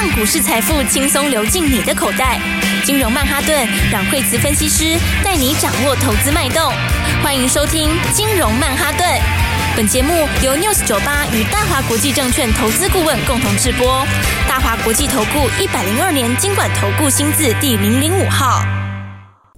让股市财富轻松流进你的口袋。金融曼哈顿，让惠慈分析师带你掌握投资脉动。欢迎收听金融曼哈顿。本节目由 News 九八与大华国际证券投资顾问共同制播。大华国际投顾一百零二年金管投顾新字第零零五号。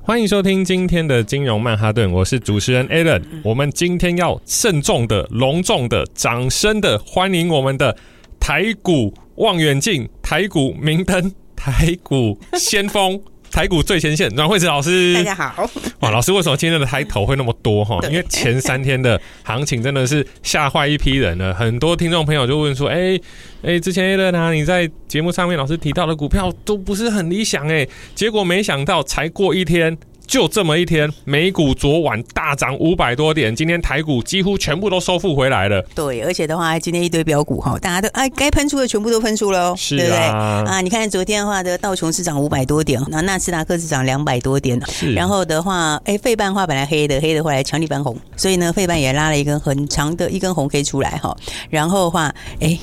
欢迎收听今天的金融曼哈顿，我是主持人 Alan。我们今天要慎重的、隆重的、掌声的欢迎我们的台股望远镜、台股明灯、台股先锋。台股最前线，阮惠子老师，大家好。哇，老师，为什么今天的抬头会那么多哈？因为前三天的行情真的是吓坏一批人了。很多听众朋友就问说，哎、欸、哎、欸，之前 Alan 啊，你在节目上面老师提到的股票都不是很理想哎、欸，结果没想到才过一天。就这么一天，美股昨晚大涨五百多点，今天台股几乎全部都收复回来了。对，而且的话，今天一堆标股哈，大家都哎该喷出的全部都喷出了，是啊，对不对啊？你看昨天的话的道琼斯涨五百多点，那纳斯达克是涨两百多点，是。然后的话，哎，费半话本来黑的，黑的后来强力翻红，所以呢，费半也拉了一根很长的一根红 K 出来哈。然后的话，哎。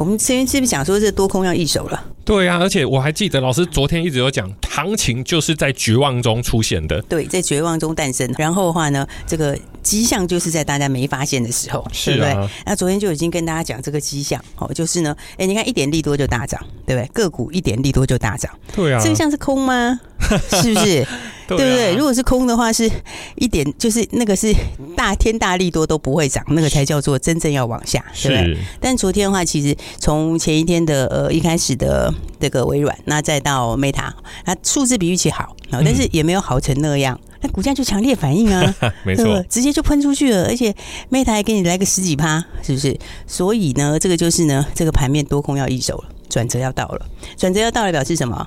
我们之前是不是讲说这多空要易手了？对啊，而且我还记得老师昨天一直有讲，行情就是在绝望中出现的。对，在绝望中诞生。然后的话呢，这个迹象就是在大家没发现的时候，是啊、对不对？那昨天就已经跟大家讲这个迹象，哦，就是呢，哎，你看一点利多就大涨，对不对？个股一点利多就大涨，对啊，这个像是空吗？是不是？对不对？如果是空的话，是一点就是那个是大天大力多都不会涨，那个才叫做真正要往下，对不对？但昨天的话，其实从前一天的呃一开始的这个微软，那再到 Meta，那数字比预期好，但是也没有好成那样，那股价就强烈反应啊，没错，直接就喷出去了，而且 Meta 还给你来个十几趴，是不是？所以呢，这个就是呢，这个盘面多空要易手了，转折要到了，转折要到了，表示什么？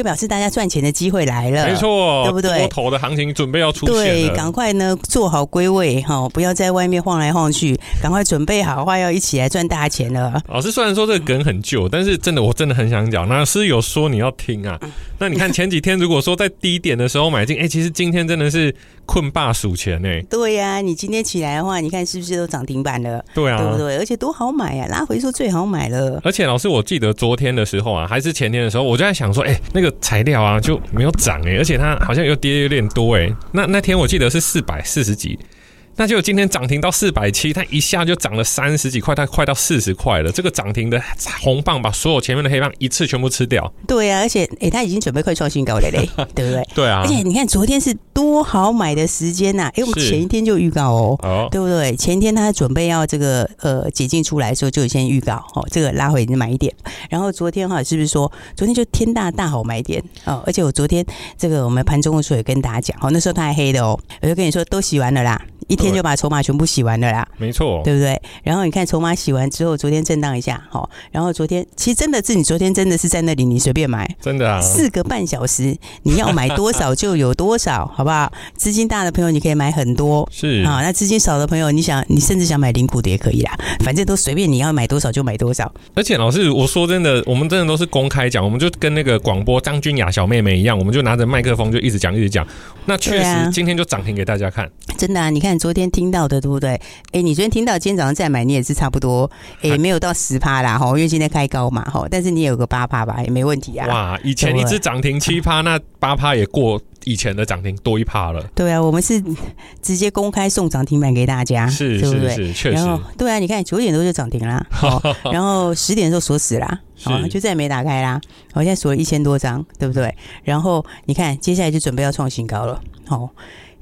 就表示大家赚钱的机会来了，没错，对不对？多头的行情准备要出现了，对，赶快呢做好归位哈，不要在外面晃来晃去，赶快准备好的话，要一起来赚大钱了。老师虽然说这个梗很旧，但是真的我真的很想讲，老师有说你要听啊。那你看前几天如果说在低点的时候买进，哎、欸，其实今天真的是困霸数钱呢。对呀、啊，你今天起来的话，你看是不是都涨停板了？对啊，对不对？而且多好买啊，拉回说最好买了。而且老师，我记得昨天的时候啊，还是前天的时候，我就在想说，哎、欸，那个材料啊。就没有涨哎，而且它好像又跌有点多哎。那那天我记得是四百四十几。那就今天涨停到四百七，它一下就涨了三十几块，它快到四十块了。这个涨停的红棒把所有前面的黑棒一次全部吃掉。对啊，而且哎，它、欸、已经准备快创新高了嘞，对不对？对啊。而且你看昨天是多好买的时间呐、啊，哎、欸，我们前一天就预告哦，哦，对不对？前天它准备要这个呃解禁出来的时候就先预告哦，这个拉回买一点。然后昨天哈，是不是说昨天就天大大好买点哦？而且我昨天这个我们盘中的时候也跟大家讲哦，那时候它还黑的哦，我就跟你说都洗完了啦。一天就把筹码全部洗完了啦，没错，对不对？然后你看筹码洗完之后，昨天震荡一下，好，然后昨天其实真的是你昨天真的是在那里，你随便买，真的啊，四个半小时你要买多少就有多少，好不好？资金大的朋友你可以买很多，是。啊，那资金少的朋友，你想你甚至想买零股的也可以啦，反正都随便你要买多少就买多少。而且老师，我说真的，我们真的都是公开讲，我们就跟那个广播张君雅小妹妹一样，我们就拿着麦克风就一直讲一直讲。那确实今天就涨停给大家看，真的啊，你看昨天听到的。对不对？哎，你昨天听到今天早上再买，你也是差不多，哎，没有到十趴啦，哈，因为今天开高嘛，哈，但是你也有个八趴吧，也没问题啊。哇，以前一只涨停七趴，那八趴也过以前的涨停多一趴了。对啊，我们是直接公开送涨停板给大家，是，对不对？是，是，确实。对啊，你看九点多就涨停啦，然后十点的时候锁死啦，好，就再也没打开啦。我现在锁了一千多张，对不对？然后你看，接下来就准备要创新高了。好，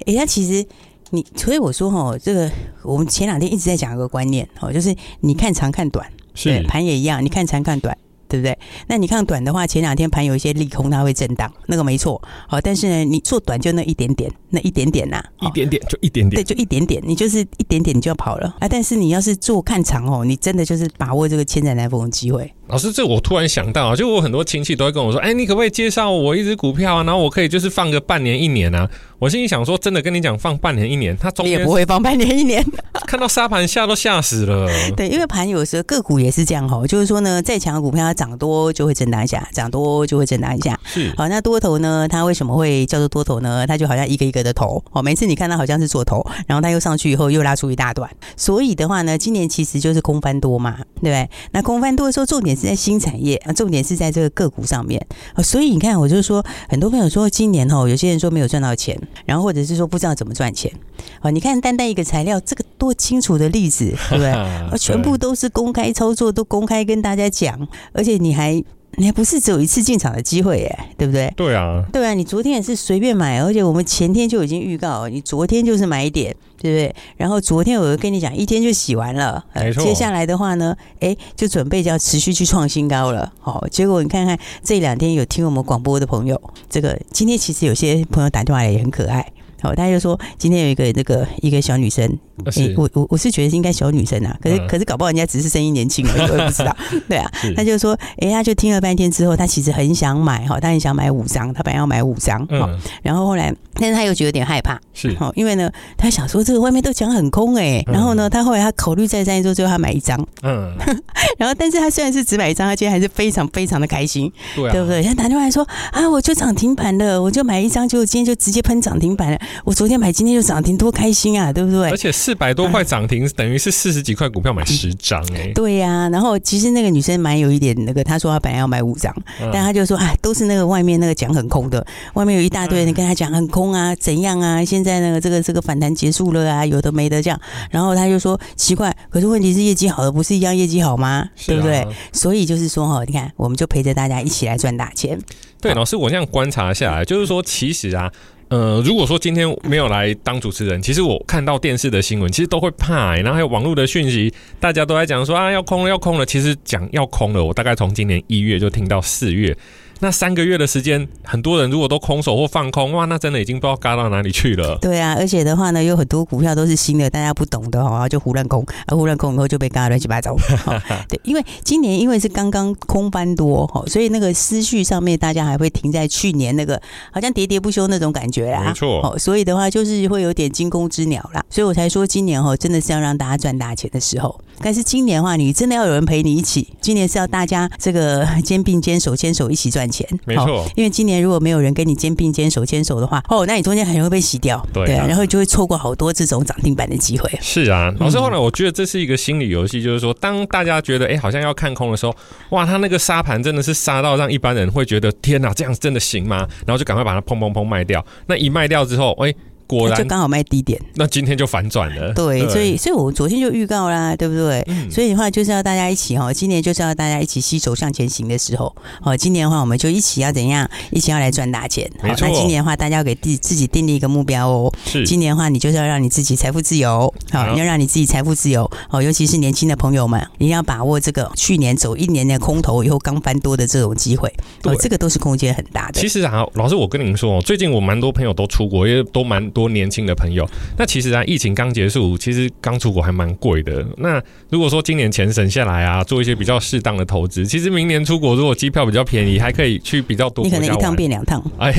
哎，那其实。你所以我说哈，这个我们前两天一直在讲一个观念哦，就是你看长看短，对，盘也一样，你看长看短，对不对？那你看短的话，前两天盘有一些利空，它会震荡，那个没错。好，但是呢，你做短就那一点点，那一点点呐，一点点就一点点，对，就一点点，你就是一点点你就要跑了啊。但是你要是做看长哦，你真的就是把握这个千载难逢的机会。老师，这我突然想到啊，就我很多亲戚都会跟我说，哎，你可不可以介绍我一只股票啊？然后我可以就是放个半年一年啊。我心里想说，真的跟你讲，放半年一年，他中间也不会放半年一年。看到沙盘吓都吓死了。对，因为盘有时候个股也是这样哈，就是说呢，再强的股票它涨多就会震荡一下，涨多就会震荡一下。是。好，那多头呢，它为什么会叫做多头呢？它就好像一个一个的头，哦，每次你看它好像是做头，然后它又上去以后又拉出一大段。所以的话呢，今年其实就是空翻多嘛，对不对？那空翻多的时候，重点是在新产业啊，重点是在这个个股上面啊。所以你看，我就说，很多朋友说今年哦，有些人说没有赚到钱，然后或者是说不知道怎么赚钱啊。你看单单一个材料，这个多清楚的例子，对不对？全部都是公开操作，都公开跟大家讲，而且你还。你还不是只有一次进场的机会耶，对不对？对啊，对啊，你昨天也是随便买，而且我们前天就已经预告，你昨天就是买一点，对不对？然后昨天我就跟你讲，一天就洗完了，没错。接下来的话呢，哎，就准备就要持续去创新高了。好，结果你看看这两天有听我们广播的朋友，这个今天其实有些朋友打电话来也很可爱。好，他就说今天有一个那个一个小女生，欸、我我我是觉得应该小女生啊，可是、嗯、可是搞不好人家只是声音年轻而已，我也不知道。对啊，他就说，哎、欸，他就听了半天之后，他其实很想买哈，他很想买五张，他本来要买五张，哈、嗯，然后后来，但是他又觉得有点害怕，是，好，因为呢，他想说这个外面都讲很空哎、欸，然后呢，他后来他考虑再三之后，最后他买一张，嗯，然后但是他虽然是只买一张，他今天还是非常非常的开心，对、啊，对不对？他打电话来说啊，我就涨停板了，我就买一张，结果今天就直接喷涨停板了。我昨天买，今天就涨停，多开心啊，对不对？而且四百多块涨停，啊、等于是四十几块股票买十张哎。对呀、啊，然后其实那个女生蛮有一点那个，她说她本来要买五张，嗯、但她就说哎，都是那个外面那个讲很空的，外面有一大堆人跟她讲很空啊，怎样啊？现在那个这个这个反弹结束了啊，有的没的这样。然后她就说奇怪，可是问题是业绩好的不是一样业绩好吗？啊、对不对？所以就是说哈，你看我们就陪着大家一起来赚大钱。对，老师，我这样观察下来，就是说其实啊。呃，如果说今天没有来当主持人，其实我看到电视的新闻，其实都会怕、然后还有网络的讯息，大家都在讲说啊，要空了，要空了。其实讲要空了，我大概从今年一月就听到四月。那三个月的时间，很多人如果都空手或放空，哇，那真的已经不知道嘎到哪里去了。对啊，而且的话呢，有很多股票都是新的，大家不懂的哦，就胡乱空，啊，胡乱空以后就被嘎乱七八糟。对，因为今年因为是刚刚空翻多哈，所以那个思绪上面大家还会停在去年那个好像喋喋不休那种感觉啦。没错。哦，所以的话就是会有点惊弓之鸟啦。所以我才说今年哈真的是要让大家赚大钱的时候。但是今年的话，你真的要有人陪你一起。今年是要大家这个 肩并肩、手牵手一起赚钱。没错。因为今年如果没有人跟你肩并肩、手牵手的话，哦，那你中间很容易被洗掉，对，啊对啊，然后就会错过好多这种涨停板的机会。是啊，老师后来我觉得这是一个心理游戏，就是说，当大家觉得哎，好像要看空的时候，哇，他那个沙盘真的是杀到让一般人会觉得天哪，这样真的行吗？然后就赶快把它砰砰砰卖掉。那一卖掉之后，哎。果然就刚好卖低点，那今天就反转了。对，对所以所以我昨天就预告啦，对不对？嗯、所以的话就是要大家一起哈，今年就是要大家一起携手向前行的时候。好，今年的话我们就一起要怎样？一起要来赚大钱。好，那今年的话大家要给自自己定立一个目标哦。是，今年的话你就是要让你自己财富自由。好，你要让你自己财富自由。好，尤其是年轻的朋友们，一定要把握这个去年走一年的空头以后刚翻多的这种机会。哦，这个都是空间很大的。其实啊，老师，我跟您说，最近我蛮多朋友都出国，因为都蛮多年轻的朋友，那其实啊，疫情刚结束，其实刚出国还蛮贵的。那如果说今年钱省下来啊，做一些比较适当的投资，其实明年出国如果机票比较便宜，还可以去比较多。你可能一趟变两趟，哎，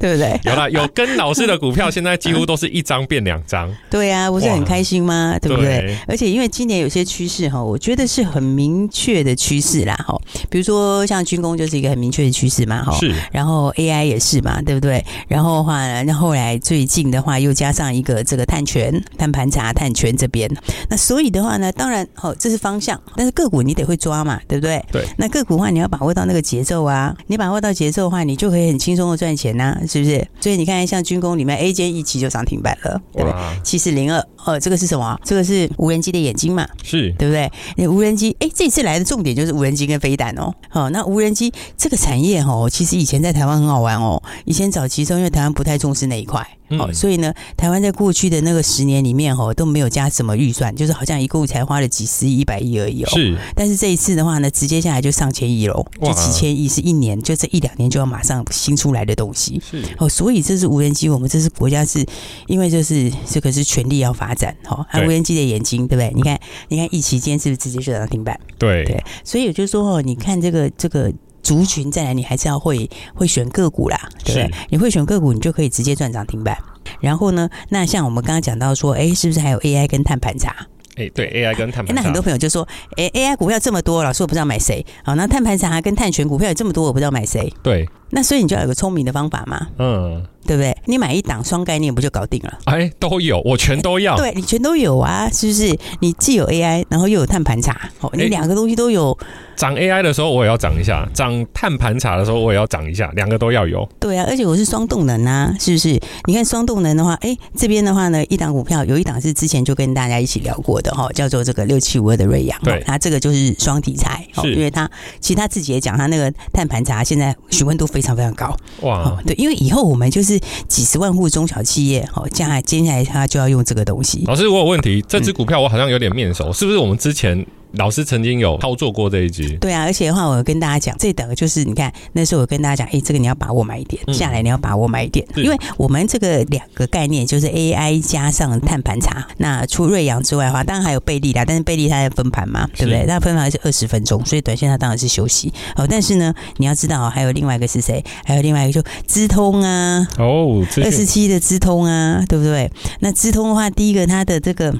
对 不对？有啦，有跟老师的股票，现在几乎都是一张变两张。对呀、啊，不是很开心吗？对不对？而且因为今年有些趋势哈，我觉得是很明确的趋势啦哈。比如说像军工就是一个很明确的趋势嘛哈。是。然后 AI 也是嘛，对不对？然后的话，那后来最近。的话，又加上一个这个碳权、碳盘查、碳权这边，那所以的话呢，当然好，这是方向，但是个股你得会抓嘛，对不对？对。那个股的话，你要把握到那个节奏啊，你把握到节奏的话，你就可以很轻松的赚钱呐、啊，是不是？所以你看，像军工里面 A 间一期就涨停板了，对不对？七四零二，哦，这个是什么？这个是无人机的眼睛嘛？是对不对？那无人机，哎，这次来的重点就是无人机跟飞弹哦。好，那无人机这个产业哦，其实以前在台湾很好玩哦，以前早期时候因为台湾不太重视那一块。哦，嗯、所以呢，台湾在过去的那个十年里面，哦，都没有加什么预算，就是好像一共才花了几十亿、一百亿而已哦。是。但是这一次的话呢，直接下来就上千亿喽，就几千亿，是一年，就这一两年就要马上新出来的东西。是。哦，所以这是无人机，我们这是国家是，因为就是这个是全力要发展，哈、哦。还有无人机的眼睛，对不对？你看，你看，疫期间是不是直接就涨停板？对对。所以也就是说，哦，你看这个这个。族群再来，你还是要会会选个股啦，对不对？你会选个股，你就可以直接赚涨停板。然后呢，那像我们刚刚讲到说，哎，是不是还有 AI 跟碳盘查？哎，对，AI 跟碳盘查。那很多朋友就说，哎，AI 股票这么多，老师我不知道买谁。好，那碳盘查跟碳权股票有这么多，我不知道买谁。对，那所以你就要有个聪明的方法嘛，嗯。对不对？你买一档双概念不就搞定了？哎，都有，我全都要。对，你全都有啊，是不是？你既有 AI，然后又有碳盘查，哦，你两个东西都有。涨 AI 的时候我也要涨一下，涨碳盘查的时候我也要涨一下，两个都要有。对啊，而且我是双动能啊，是不是？你看双动能的话，哎，这边的话呢，一档股票有一档是之前就跟大家一起聊过的哈，叫做这个六七五二的瑞阳，对，它这个就是双题材，是，因为它其实他自己也讲，他那个碳盘查现在询问度非常非常高。哇，对，因为以后我们就是几十万户中小企业，好，接下来接下来他就要用这个东西。老师，我有问题，这只股票我好像有点面熟，嗯、是不是我们之前？老师曾经有操作过这一集，对啊，而且的话，我跟大家讲，这等就是你看那时候我跟大家讲，哎、欸，这个你要把握买一点，嗯、下来你要把握买一点，因为我们这个两个概念就是 AI 加上碳盘查。那除瑞阳之外的话，当然还有贝利啦，但是贝利它在分盘嘛，对不对？它分盘是二十分钟，所以短线它当然是休息。哦，但是呢，你要知道还有另外一个是谁？还有另外一个就资通啊，哦，二十七的资通啊，对不对？那资通的话，第一个它的这个。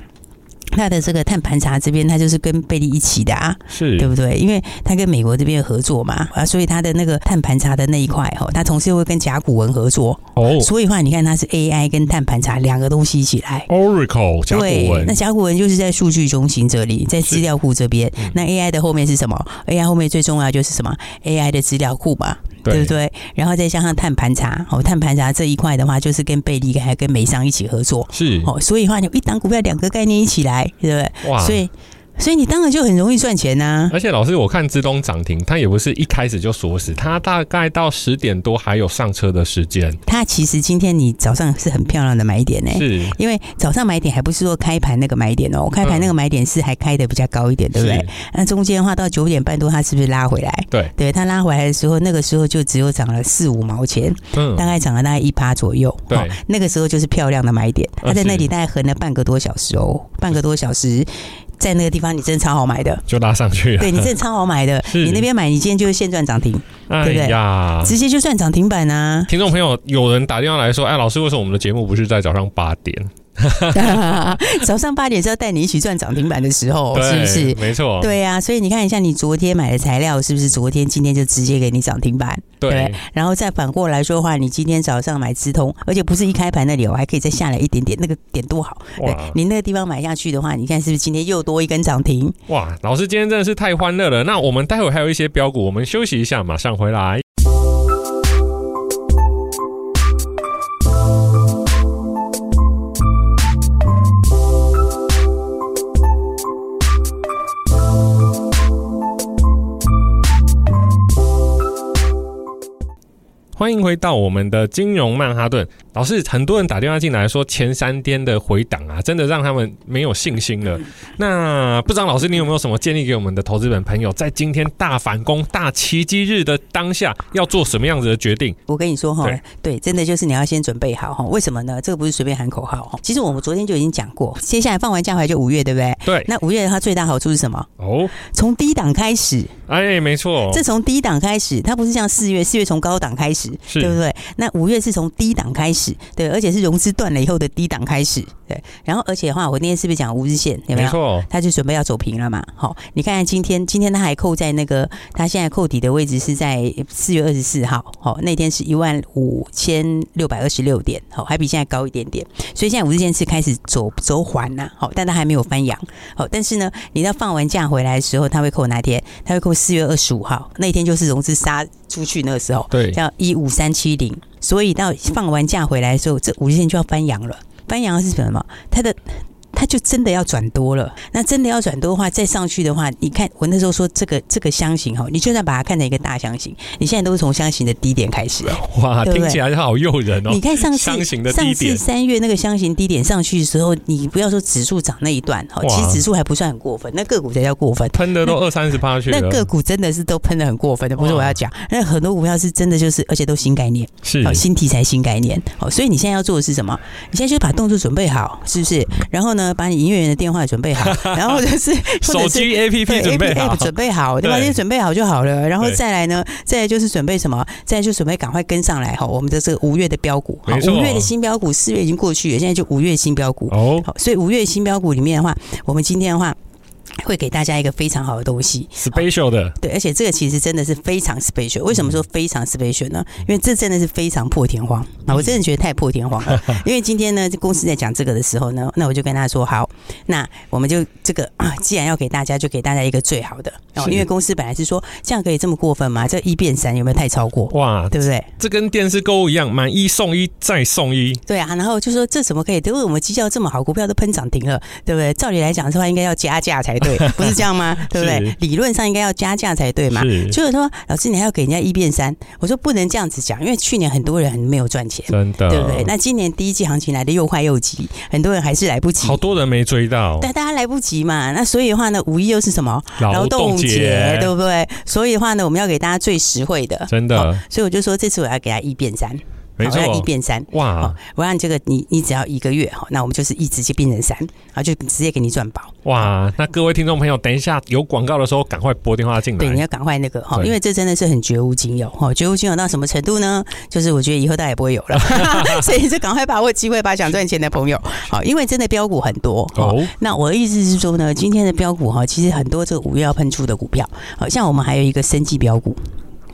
它的这个碳盘查这边，它就是跟贝利一起的啊，是对不对？因为它跟美国这边合作嘛，啊，所以它的那个碳盘查的那一块哈，它同时又会跟甲骨文合作哦。所以话，你看它是 AI 跟碳盘查两个东西一起来。Oracle 甲骨文，那甲骨文就是在数据中心这里，在资料库这边。那 AI 的后面是什么？AI 后面最重要就是什么？AI 的资料库嘛。对不对？然后再加上碳盘查，哦，碳盘查这一块的话，就是跟贝利还跟美商一起合作，是哦，所以的话，你一档股票两个概念一起来，对不对？哇，所以。所以你当然就很容易赚钱呐、啊。而且老师，我看资东涨停，它也不是一开始就锁死，它大概到十点多还有上车的时间。它其实今天你早上是很漂亮的买点呢、欸，是因为早上买点还不是说开盘那个买点哦、喔，开盘那个买点是还开的比较高一点，对不对？那中间的话到九点半多，它是不是拉回来？对，对，它拉回来的时候，那个时候就只有涨了四五毛钱，嗯，大概涨了大概一趴左右。对，那个时候就是漂亮的买点，它在那里大概横了半个多小时哦、喔，半个多小时。在那个地方，你真的超好买的，就拉上去了。对，你真的超好买的，你那边买，你今天就是现赚涨停，哎、对不对？呀，直接就赚涨停板啊！听众朋友，有人打电话来说：“哎，老师，为什么我们的节目不是在早上八点？” 早上八点是要带你一起赚涨停板的时候，是不是？没错，对呀、啊。所以你看一下，你昨天买的材料是不是昨天、今天就直接给你涨停板？对，对。然后再反过来说的话，你今天早上买资通，而且不是一开盘那里，我还可以再下来一点点，那个点多好。对，你那个地方买下去的话，你看是不是今天又多一根涨停？哇，老师今天真的是太欢乐了。那我们待会还有一些标股，我们休息一下，马上回来。欢迎回到我们的金融曼哈顿。老师，很多人打电话进来说，前三天的回档啊，真的让他们没有信心了。那不知道老师，你有没有什么建议给我们的投资本朋友，在今天大反攻、大奇迹日的当下，要做什么样子的决定？我跟你说哈，对，真的就是你要先准备好哈。为什么呢？这个不是随便喊口号哈。其实我们昨天就已经讲过，接下来放完假回来就五月，对不对？对。那五月它，最大好处是什么？哦，从低档开始。哎，没错。这从低档开始，它不是像四月，四月从高档开始。对不对？那五月是从低档开始，对，而且是融资断了以后的低档开始，对。然后，而且的话，我那天是不是讲五日线？有没有？没错，他就准备要走平了嘛。好，你看看今天，今天他还扣在那个，他现在扣底的位置是在四月二十四号。好，那天是一万五千六百二十六点，好，还比现在高一点点。所以现在五日线是开始走走缓了，好，但他还没有翻阳。好，但是呢，你要放完假回来的时候，他会扣哪天？他会扣四月二十五号，那一天就是融资杀出去那个时候，对，叫一五三七零，所以到放完假回来的时候，这五日线就要翻阳了。翻阳是什么？它的。它就真的要转多了，那真的要转多的话，再上去的话，你看我那时候说这个这个箱型哈，你就算把它看成一个大箱型，你现在都是从箱型的低点开始，哇，对对？听起来好诱人哦。你看上次箱型的低点，上次三月那个箱型低点上去的时候，你不要说指数涨那一段哈，其实指数还不算很过分，那个股才叫过分，喷的都二三十趴去了，那个股真的是都喷的很过分的，不是我要讲，那很多股票是真的就是，而且都新概念，是。新题材新概念，好，所以你现在要做的是什么？你现在就把动作准备好，是不是？然后呢，把你营业员的电话准备好，然后就是 手机 APP 准备好，准备好，对吧？这些准备好就好了。然后再来呢，再来就是准备什么？再来就准备赶快跟上来哈。我们的这个五月的标股，好，五月的新标股，四月已经过去了，现在就五月新标股哦。好，所以五月新标股里面的话，我们今天的话。会给大家一个非常好的东西，special 的，对，而且这个其实真的是非常 special。为什么说非常 special 呢？因为这真的是非常破天荒啊！我真的觉得太破天荒了。因为今天呢，公司在讲这个的时候呢，那我就跟他说：好，那我们就这个啊，既然要给大家，就给大家一个最好的。哦，因为公司本来是说这样可以这么过分吗？这一变三有没有太超过？哇，对不对？这跟电视购物一样，买一送一再送一。对啊，然后就说这怎么可以？因为我们绩效这么好，股票都喷涨停了，对不对？照理来讲的话，应该要加价才对，不是这样吗？对不对？理论上应该要加价才对嘛。就是说，老师你还要给人家一变三，我说不能这样子讲，因为去年很多人没有赚钱，真的，对不对？那今年第一季行情来的又快又急，很多人还是来不及，好多人没追到，但，大家来不及嘛。那所以的话呢，五一又是什么？劳动节，对不对？所以的话呢，我们要给大家最实惠的，真的。所以我就说，这次我要给他一变三。没错，一变三哇！我让你这个你你只要一个月哈，那我们就是一直接变成三，然后就直接给你赚饱哇！那各位听众朋友，等一下有广告的时候，赶快拨电话进来。对，你要赶快那个哈，因为这真的是很绝无仅有哈，绝无仅有到什么程度呢？就是我觉得以后大家也不会有了，所以就赶快把握机会，把想赚钱的朋友好，因为真的标股很多哦。那我的意思是说呢，今天的标股哈，其实很多这个五月要喷出的股票，好像我们还有一个生技标股。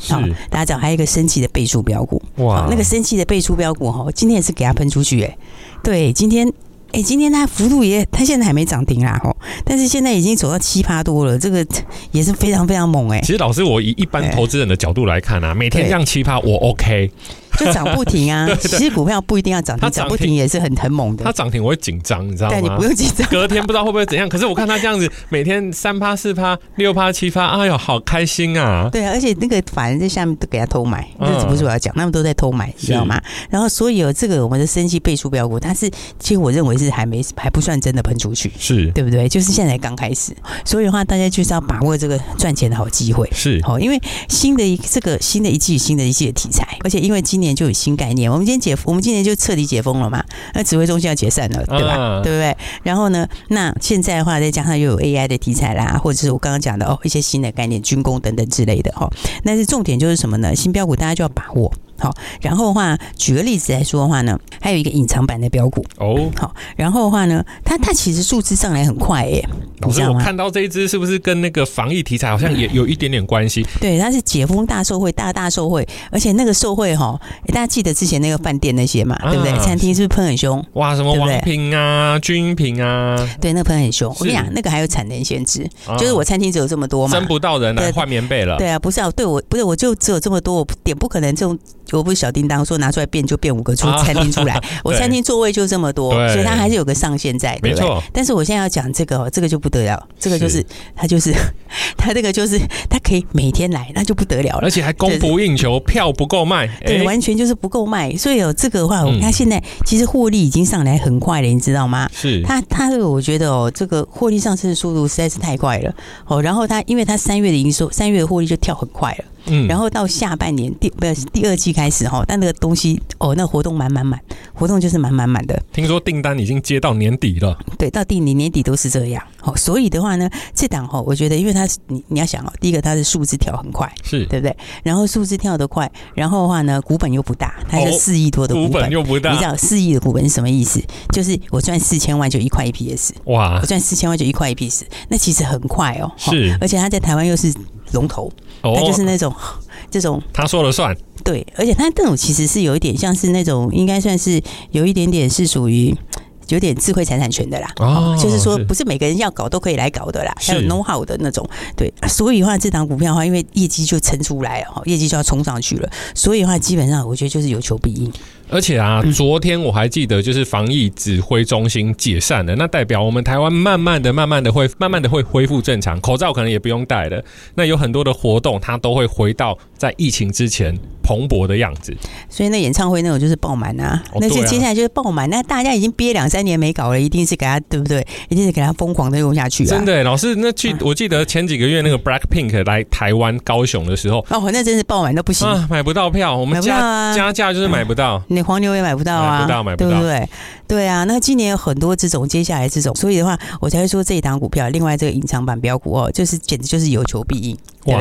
好，大家知道还有一个生气的倍数标股。哇，那个生气的倍数标股哈，今天也是给它喷出去哎，对，今天哎，今天它幅度也，它现在还没涨停啦吼，但是现在已经走到七趴多了，这个也是非常非常猛哎。其实老师，我以一般投资人的角度来看啊，每天这样七趴我 OK。就涨不停啊！其实股票不一定要涨停，涨不停也是很很猛的。它涨停我会紧张，你知道吗？对，你不用紧张。隔天不知道会不会怎样，可是我看它这样子，每天三趴、四趴、六趴、七趴，哎呦，好开心啊！对啊，而且那个法人在下面都给他偷买，这不是我要讲，他们都在偷买，你知道吗？然后所以有这个我们的生技倍数标股，它是其实我认为是还没还不算真的喷出去，是对不对？就是现在刚开始，所以的话大家就是要把握这个赚钱的好机会，是好，因为新的一这个新的一季、新的一季的题材，而且因为今年就有新概念。我们今天解，我们今年就彻底解封了嘛？那指挥中心要解散了，对吧？啊、对不对？然后呢，那现在的话，再加上又有 AI 的题材啦，或者是我刚刚讲的哦，一些新的概念，军工等等之类的哈。但是重点就是什么呢？新标股大家就要把握。好，然后的话，举个例子来说的话呢，还有一个隐藏版的标股哦。好，然后的话呢，它它其实数字上来很快耶。老师，我看到这一支是不是跟那个防疫题材好像也 有一点点关系？对，它是解封大受惠，大大受惠，而且那个受惠哈，大家记得之前那个饭店那些嘛，对不对？餐厅是不是喷很凶？哇，什么王品啊、君品啊？对，那个喷很凶。我跟你讲，那个还有产能限制，就是我餐厅只有这么多嘛，争不到人来换棉被了。对啊，不是啊，对我不是，我就只有这么多，我点不可能这种。我不是小叮当说拿出来变就变五个出 餐厅出来，我餐厅座位就这么多，所以它还是有个上限在，对不对？但是我现在要讲这个哦，这个就不得了，这个就是它就是 它这个就是它可以每天来，那就不得了了，而且还供不应求，票不够卖，对，完全就是不够卖。所以有这个的话，我看现在其实获利已经上来很快了，你知道吗？是它它这个我觉得哦，这个获利上升的速度实在是太快了哦。然后它因为它三月的营收，三月的获利就跳很快了。嗯，然后到下半年第不是第二季开始哈，但那个东西哦，那个活动满满满，活动就是满满满的。听说订单已经接到年底了，对，到第年年底都是这样。哦，所以的话呢，这档哈，我觉得因为它是你你要想哦，第一个它的数字跳很快，是对不对？然后数字跳得快，然后的话呢，股本又不大，它是四亿多的股本，股本又不大。你知道四亿的股本是什么意思？就是我赚四千万就一块一 PS，哇，我赚四千万就一块一 PS，那其实很快哦。是，而且它在台湾又是龙头，它就是那种。这种他说了算，对，而且他这种其实是有一点像是那种，应该算是有一点点是属于 有点智慧财产权的啦，哦，就是说不是每个人要搞都可以来搞的啦，还有 know how 的那种，对，所以的话这档股票的话，因为业绩就撑出来了，哈，业绩就要冲上去了，所以的话基本上我觉得就是有求必应。而且啊，昨天我还记得，就是防疫指挥中心解散了，那代表我们台湾慢慢的、慢慢的会、慢慢的会恢复正常，口罩可能也不用戴了。那有很多的活动，它都会回到在疫情之前蓬勃的样子。所以那演唱会那种就是爆满啊，那就接下来就是爆满。那大家已经憋两三年没搞了，一定是给他对不对？一定是给他疯狂的用下去啊！真的，老师，那去我记得前几个月那个 Black Pink 来台湾高雄的时候，哦，那真是爆满都不行啊，买不到票，我们加加价就是买不到。你黄牛也买不到啊，买不到，买不到，对不对？对啊，那今年有很多这种，接下来这种，所以的话，我才会说这一档股票，另外这个隐藏版标股哦，就是简直就是有求必应，对不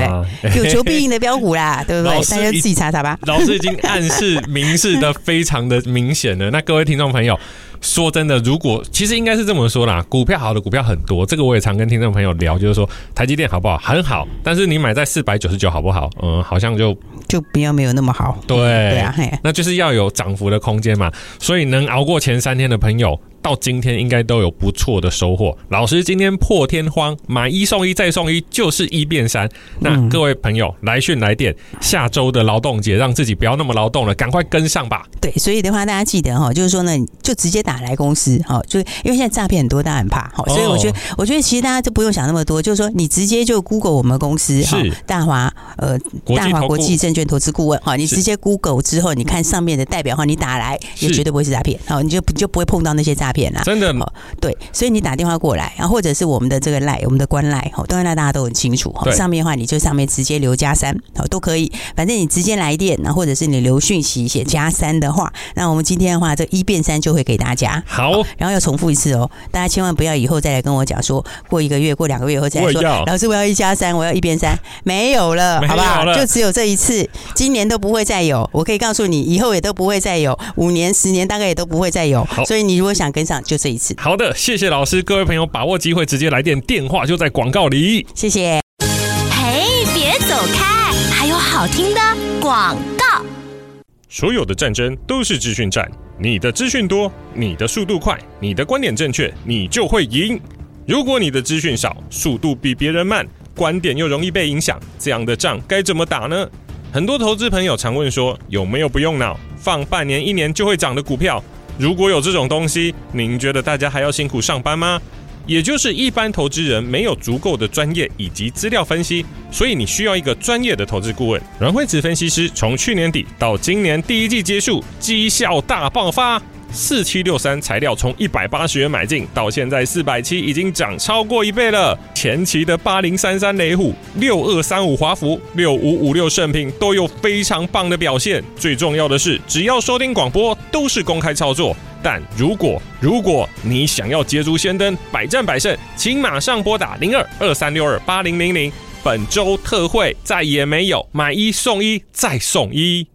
对？有求必应的标股啦，对不对？大家自己查查吧。老师已经暗示明示的非常的明显了。那各位听众朋友。说真的，如果其实应该是这么说啦，股票好的股票很多，这个我也常跟听众朋友聊，就是说台积电好不好？很好，但是你买在四百九十九好不好？嗯，好像就就比较没有那么好。对，对啊，那就是要有涨幅的空间嘛。所以能熬过前三天的朋友。到今天应该都有不错的收获。老师今天破天荒买一送一再送一，就是一变三。那各位朋友来讯来电，下周的劳动节让自己不要那么劳动了，赶快跟上吧。对，所以的话大家记得哈，就是说呢，就直接打来公司哈，就因为现在诈骗很多，大家很怕哈，所以我觉得，我觉得其实大家就不用想那么多，就是说你直接就 Google 我们公司哈，大华呃大华国际证券投资顾问哈，你直接 Google 之后，你看上面的代表话，你打来也绝对不会是诈骗，好，你就你就不会碰到那些诈骗。真的？哦，对，所以你打电话过来，然后或者是我们的这个赖，我们的官赖，哈，当然大家都很清楚，哈，上面的话你就上面直接留加三，好，都可以，反正你直接来电，然后或者是你留讯息写加三的话，那我们今天的话这一变三就会给大家，好，然后要重复一次哦，大家千万不要以后再来跟我讲说，过一个月、过两个月以后再来说，老师我要一加三，我要一变三，没有了，好不好？就只有这一次，今年都不会再有，我可以告诉你，以后也都不会再有，五年、十年大概也都不会再有，所以你如果想跟上，就这一次。好的，谢谢老师，各位朋友把握机会直接来电，电话就在广告里。谢谢。嘿，别走开，还有好听的广告。所有的战争都是资讯战，你的资讯多，你的速度快，你的观点正确，你就会赢。如果你的资讯少，速度比别人慢，观点又容易被影响，这样的仗该怎么打呢？很多投资朋友常问说，有没有不用脑，放半年、一年就会涨的股票？如果有这种东西，您觉得大家还要辛苦上班吗？也就是一般投资人没有足够的专业以及资料分析，所以你需要一个专业的投资顾问。阮蕙慈分析师从去年底到今年第一季结束，绩效大爆发。四七六三材料从一百八十元买进，到现在四百七，已经涨超过一倍了。前期的八零三三雷虎、六二三五华孚、六五五六圣品都有非常棒的表现。最重要的是，只要收听广播都是公开操作。但如果如果你想要捷足先登、百战百胜，请马上拨打零二二三六二八零零零。本周特惠再也没有，买一送一再送一。